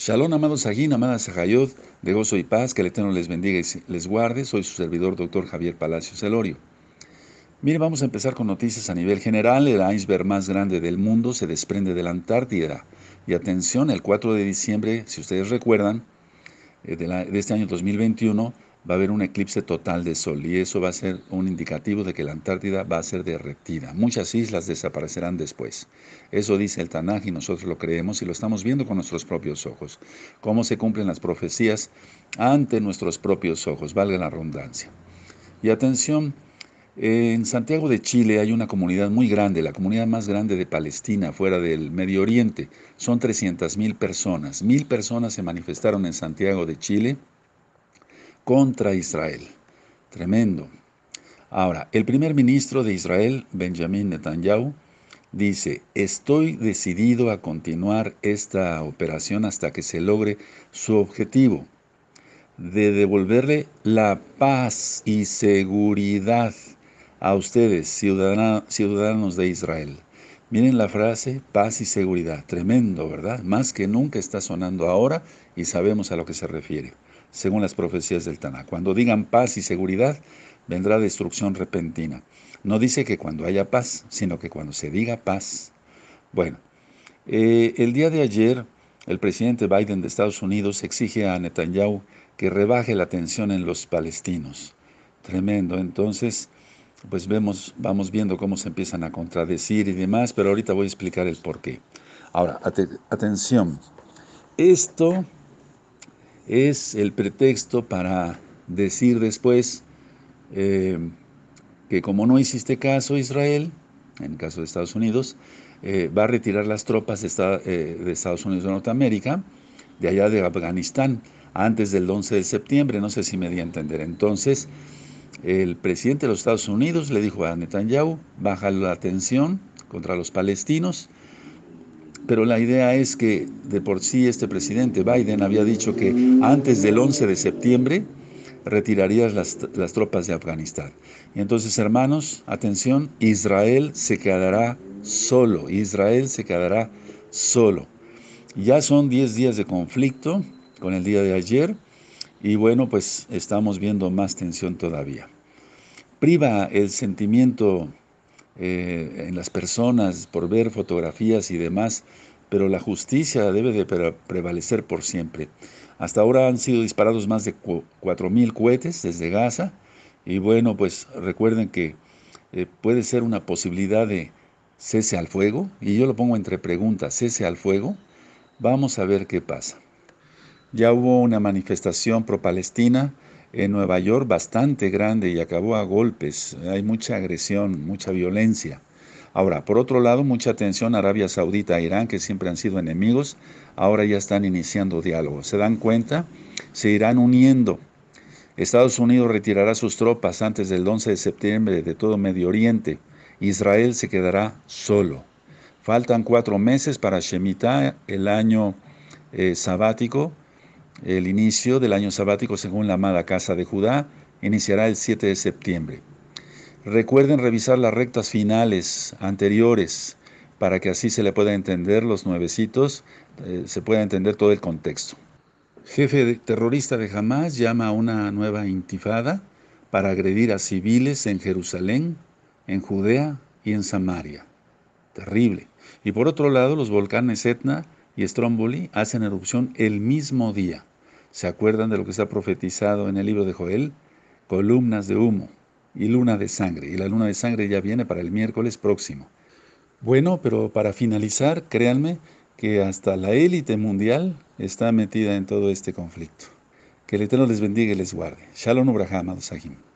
Shalom, amados Sagín, amadas Sajayot, de gozo y paz, que el Eterno les bendiga y les guarde. Soy su servidor, doctor Javier Palacios Elorio. Mire, vamos a empezar con noticias a nivel general. El iceberg más grande del mundo se desprende de la Antártida. Y atención, el 4 de diciembre, si ustedes recuerdan, eh, de, de este año 2021, va a haber un eclipse total de sol y eso va a ser un indicativo de que la Antártida va a ser derretida. Muchas islas desaparecerán después. Eso dice el Tanaj y nosotros lo creemos y lo estamos viendo con nuestros propios ojos. Cómo se cumplen las profecías ante nuestros propios ojos, valga la redundancia. Y atención, en Santiago de Chile hay una comunidad muy grande, la comunidad más grande de Palestina, fuera del Medio Oriente. Son 300.000 personas. Mil personas se manifestaron en Santiago de Chile contra Israel. Tremendo. Ahora, el primer ministro de Israel, Benjamin Netanyahu, dice, estoy decidido a continuar esta operación hasta que se logre su objetivo de devolverle la paz y seguridad a ustedes, ciudadanos de Israel. Miren la frase, paz y seguridad. Tremendo, ¿verdad? Más que nunca está sonando ahora y sabemos a lo que se refiere según las profecías del Tanakh. Cuando digan paz y seguridad, vendrá destrucción repentina. No dice que cuando haya paz, sino que cuando se diga paz. Bueno, eh, el día de ayer, el presidente Biden de Estados Unidos exige a Netanyahu que rebaje la tensión en los palestinos. Tremendo. Entonces, pues vemos, vamos viendo cómo se empiezan a contradecir y demás, pero ahorita voy a explicar el por qué. Ahora, atención. Esto es el pretexto para decir después eh, que como no hiciste caso Israel, en el caso de Estados Unidos, eh, va a retirar las tropas de, eh, de, Estados Unidos de Norteamérica, de allá de Afganistán, antes del 11 de septiembre, no sé si me di a entender. Entonces, el presidente de los Estados Unidos le dijo a Netanyahu, baja la tensión contra los palestinos, pero la idea es que de por sí este presidente Biden había dicho que antes del 11 de septiembre retiraría las, las tropas de Afganistán. Y entonces, hermanos, atención, Israel se quedará solo, Israel se quedará solo. Ya son 10 días de conflicto con el día de ayer y bueno, pues estamos viendo más tensión todavía. Priva el sentimiento eh, en las personas por ver fotografías y demás, pero la justicia debe de prevalecer por siempre. Hasta ahora han sido disparados más de 4.000 cohetes desde Gaza y bueno, pues recuerden que eh, puede ser una posibilidad de cese al fuego y yo lo pongo entre preguntas, cese al fuego. Vamos a ver qué pasa. Ya hubo una manifestación pro-palestina en Nueva York bastante grande y acabó a golpes. Hay mucha agresión, mucha violencia. Ahora, por otro lado, mucha atención a Arabia Saudita e Irán, que siempre han sido enemigos, ahora ya están iniciando diálogo. ¿Se dan cuenta? Se irán uniendo. Estados Unidos retirará sus tropas antes del 11 de septiembre de todo Medio Oriente. Israel se quedará solo. Faltan cuatro meses para Shemitah, el año eh, sabático, el inicio del año sabático, según la amada Casa de Judá, iniciará el 7 de septiembre. Recuerden revisar las rectas finales anteriores para que así se le pueda entender los nuevecitos, eh, se pueda entender todo el contexto. Jefe terrorista de Hamas llama a una nueva intifada para agredir a civiles en Jerusalén, en Judea y en Samaria. Terrible. Y por otro lado, los volcanes Etna y Stromboli hacen erupción el mismo día. ¿Se acuerdan de lo que está profetizado en el libro de Joel? Columnas de humo y luna de sangre. Y la luna de sangre ya viene para el miércoles próximo. Bueno, pero para finalizar, créanme que hasta la élite mundial está metida en todo este conflicto. Que el Eterno les bendiga y les guarde. Shalom Abraham, Sahim.